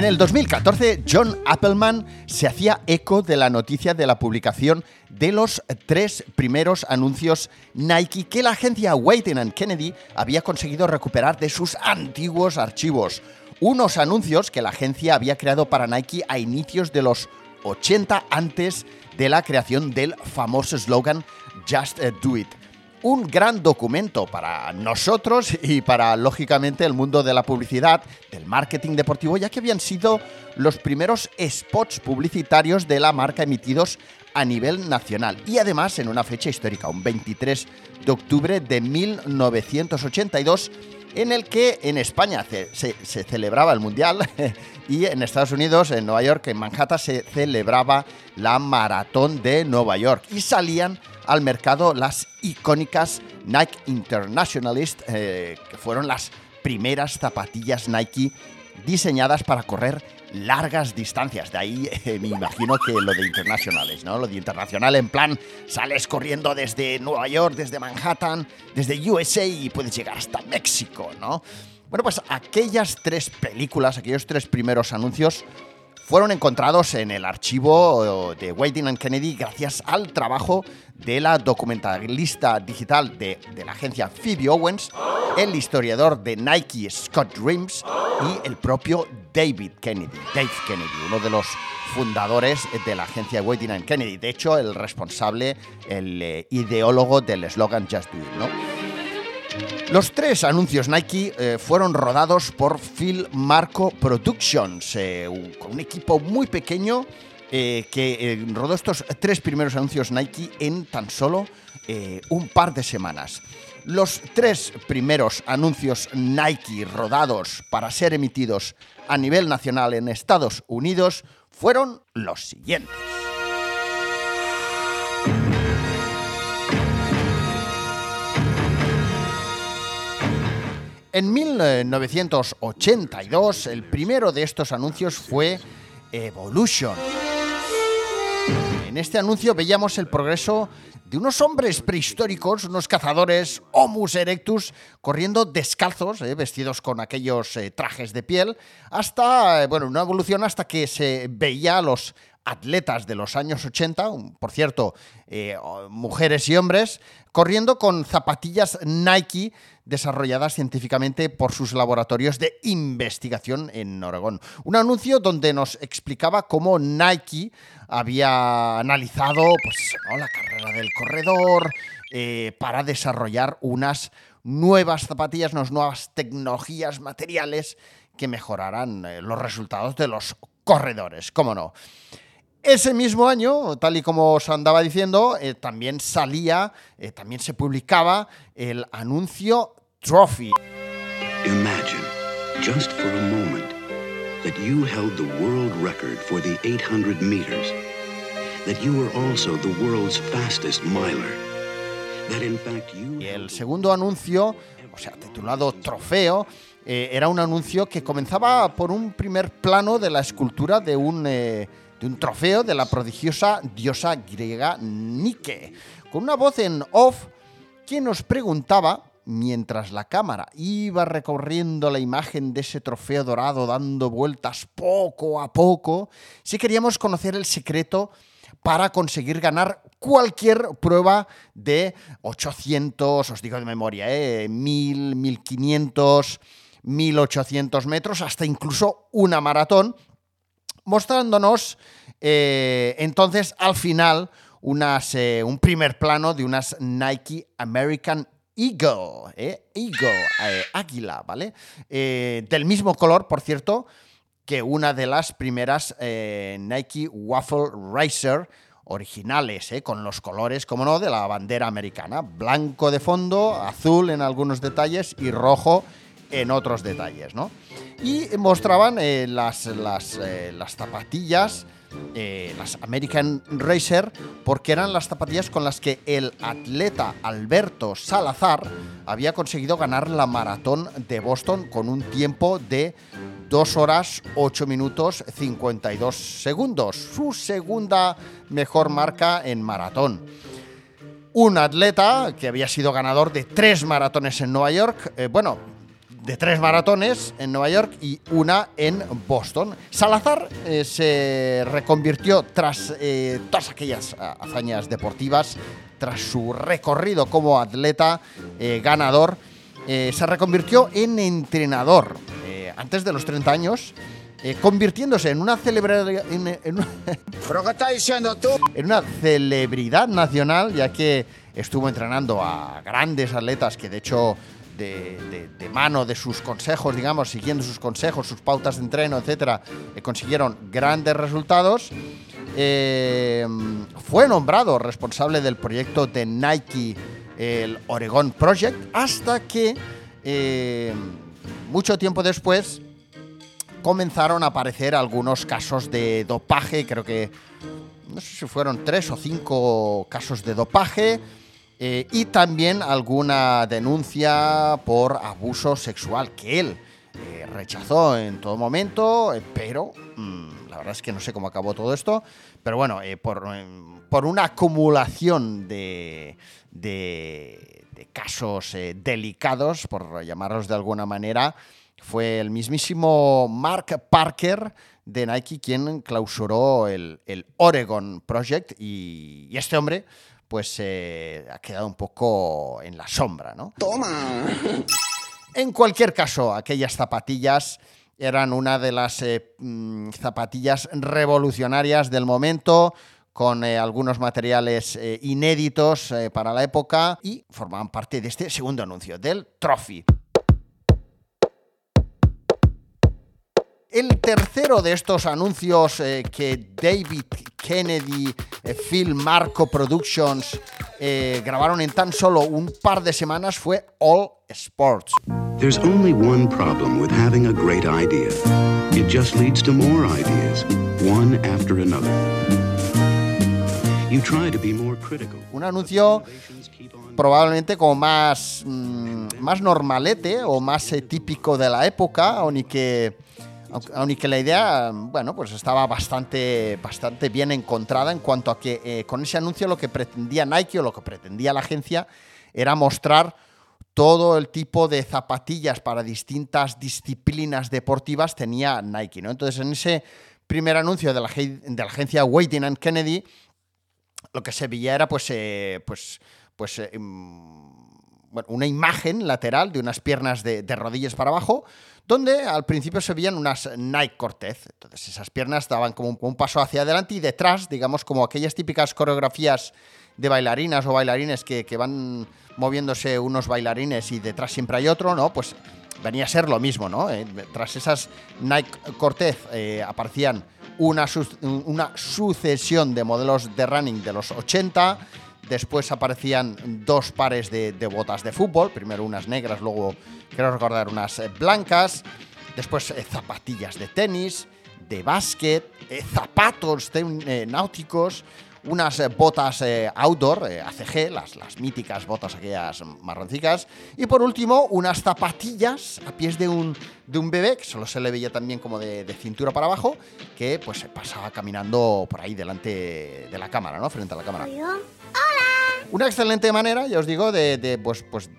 En el 2014, John Appleman se hacía eco de la noticia de la publicación de los tres primeros anuncios Nike que la agencia Waiting Kennedy había conseguido recuperar de sus antiguos archivos. Unos anuncios que la agencia había creado para Nike a inicios de los 80 antes de la creación del famoso slogan Just Do It un gran documento para nosotros y para, lógicamente, el mundo de la publicidad, del marketing deportivo, ya que habían sido los primeros spots publicitarios de la marca emitidos a nivel nacional. Y además en una fecha histórica, un 23 de octubre de 1982, en el que en España se, celebraba el Mundial y en Estados Unidos, en Nueva York, en Manhattan, se celebraba la Maratón de Nueva York. Y salían al mercado las icónicas Nike Internationalist, eh, que fueron las primeras zapatillas Nike diseñadas para correr largas distancias. De ahí eh, me imagino que lo de internacionales, ¿no? Lo de internacional en plan, sales corriendo desde Nueva York, desde Manhattan, desde USA y puedes llegar hasta México, ¿no? Bueno, pues aquellas tres películas, aquellos tres primeros anuncios fueron encontrados en el archivo de Waiting and Kennedy gracias al trabajo de la documentalista digital de, la agencia Phoebe Owens, el historiador de Nike Scott Dreams y el propio David Kennedy, Dave Kennedy, uno de los fundadores de la agencia Waiting and Kennedy, de hecho el responsable, el eh, ideólogo del eslogan Just Do It, ¿no? Los tres anuncios Nike eh, fueron rodados por Phil Marco Productions, eh, un equipo muy pequeño eh, que rodó estos tres primeros anuncios Nike en tan solo un par de semanas. Los tres primeros anuncios Nike rodados para ser emitidos a nivel nacional en Estados Unidos fueron los siguientes. En 1982, el primero de estos anuncios fue Evolution. En este anuncio veíamos el progreso de unos hombres prehistóricos, unos cazadores Homus erectus, corriendo descalzos, eh, vestidos con aquellos eh, trajes de piel, hasta, eh, bueno, una evolución hasta que se veía a los atletas de los años 80, por cierto, mujeres y hombres, corriendo con zapatillas Nike desarrolladas científicamente por sus laboratorios de investigación en Oregón. Un anuncio donde nos explicaba cómo Nike había analizado pues, la carrera del corredor eh, para desarrollar unas nuevas zapatillas, unas nuevas tecnologías materiales que mejoraran eh, los resultados de los corredores, cómo no. Ese mismo año, tal y como os andaba diciendo, eh, también salía, eh, también se publicaba el anuncio Trophy. Imagine, just for a moment, that you held the world record for the 800 meters, that you were also the world's fastest miler, that in fact you... El segundo anuncio, o sea, titulado Trofeo, eh, era un anuncio que comenzaba por un primer plano de la escultura de un de un trofeo de la prodigiosa diosa griega Nike, con una voz en off que nos preguntaba, mientras la cámara iba recorriendo la imagen de ese trofeo dorado dando vueltas poco a poco, si queríamos conocer el secreto para conseguir ganar cualquier prueba de 800, os digo de memoria, ¿eh? 1000, 1500, 1800 metros, hasta incluso una maratón, mostrándonos eh, entonces al final unas, eh, un primer plano de unas Nike American Eagle, ¿eh? Eagle, águila, ¿vale? del mismo color, por cierto, que una de las primeras Nike Waffle Racer originales, con los colores, como no, de la bandera americana. Blanco de fondo, azul en algunos detalles y rojo en otros detalles, ¿no? Y mostraban eh, las, las, eh, las, zapatillas eh, las American Racer, porque eran las zapatillas con las que el atleta Alberto Salazar había conseguido ganar la maratón de Boston con un tiempo de 2 horas 8 minutos 52 segundos, su segunda mejor marca en maratón. Un atleta que había sido ganador de tres maratones en Nueva York, bueno, de tres maratones en Nueva York y una en Boston. Salazar eh, se reconvirtió tras eh, todas aquellas hazañas deportivas, tras su recorrido como atleta ganador, se reconvirtió en entrenador antes de los 30 años, eh, convirtiéndose en una celebridad en, diciendo tú? En una celebridad nacional, ya que estuvo entrenando a grandes atletas que de hecho de, mano de sus consejos, digamos, siguiendo sus consejos, sus pautas de entreno, etcétera, eh, consiguieron grandes resultados. Eh, fue nombrado responsable del proyecto de Nike, el Oregon Project, hasta que mucho tiempo después comenzaron a aparecer algunos casos de dopaje, creo que no sé si fueron tres o cinco casos de dopaje eh, y también alguna denuncia por abuso sexual que él eh, rechazó en todo momento, eh, pero mm, la verdad es que no sé cómo acabó todo esto, pero bueno, por, por, una acumulación de, de casos eh, delicados, por llamarlos de alguna manera, fue el mismísimo Mark Parker de Nike quien clausuró el, Oregon Project y, este hombre pues eh, ha quedado un poco en la sombra, ¿no? ¡Toma! En cualquier caso, aquellas zapatillas eran una de las eh, mm, zapatillas revolucionarias del momento, con eh, algunos materiales eh, inéditos para la época y formaban parte de este segundo anuncio, del Trophy. El tercero de estos anuncios que David Kennedy, Phil Marco Productions grabaron en tan solo un par de semanas fue All Sports. There's only one problem with having a great idea. It just leads to more ideas, one after another. Un anuncio probablemente como más, mm, más normalete o más eh, típico de la época, aunque, aunque la idea, bueno, pues estaba bastante, bastante bien encontrada en cuanto a que eh, con ese anuncio lo que pretendía Nike o lo que pretendía la agencia era mostrar todo el tipo de zapatillas para distintas disciplinas deportivas tenía Nike, ¿no? Entonces, en ese primer anuncio de la, de la agencia Waiting and Kennedy, lo que se veía era pues, eh, pues, pues eh, mm, una imagen lateral de unas piernas de, rodillas para abajo, donde al principio se veían unas Nike Cortez. Entonces esas piernas daban como un, paso hacia adelante y detrás, digamos, como aquellas típicas coreografías de bailarinas o bailarines que, van moviéndose unos bailarines y detrás siempre hay otro, ¿no? Pues venía a ser lo mismo, ¿no? Eh, tras esas Nike Cortez aparecían una, una sucesión de modelos de running de los 80. Después aparecían dos pares de, botas de fútbol, primero unas negras, luego quiero recordar unas eh, blancas. Después eh, zapatillas de tenis, de básquet, eh, zapatos náuticos, unas botas outdoor, ACG, las, las míticas botas aquellas marroncicas, y por último unas zapatillas a pies de un, de un bebé, que solo se le veía también como de, cintura para abajo, que pues pasaba caminando por ahí delante de la cámara, ¿no? Frente a la cámara. Una excelente manera, ya os digo, de, pues, pues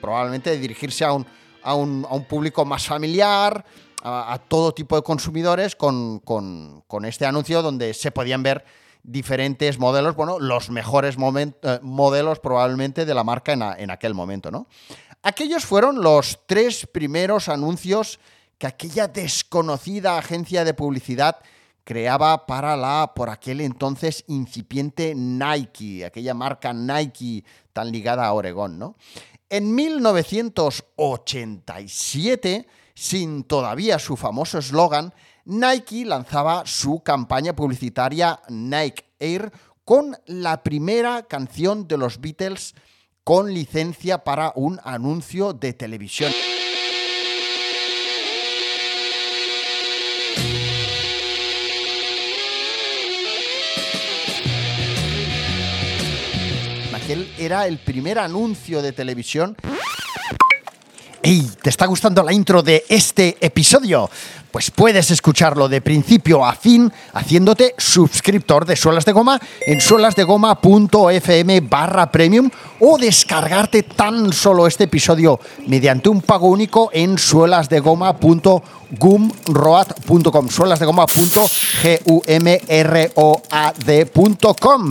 probablemente dirigirse a un, a un, a un público más familiar, a, todo tipo de consumidores con, con, con este anuncio donde se podían ver diferentes modelos, bueno, los mejores eh, modelos probablemente de la marca en, aquel momento, ¿no? Aquellos fueron los tres primeros anuncios que aquella desconocida agencia de publicidad creaba para la, por aquel entonces, incipiente Nike, aquella marca Nike tan ligada a Oregón, ¿no? En 1987, sin todavía su famoso eslogan, Nike lanzaba su campaña publicitaria Nike Air con la primera canción de los Beatles con licencia para un anuncio de televisión. Era el primer anuncio de televisión ¡Ey! ¿Te está gustando la intro de este episodio? Pues puedes escucharlo de principio a fin haciéndote suscriptor de Suelas de Goma en suelasdegoma.fm barra premium o descargarte tan solo este episodio mediante un pago único en suelasdegoma.gumroad.com suelasdegoma.gumroad.com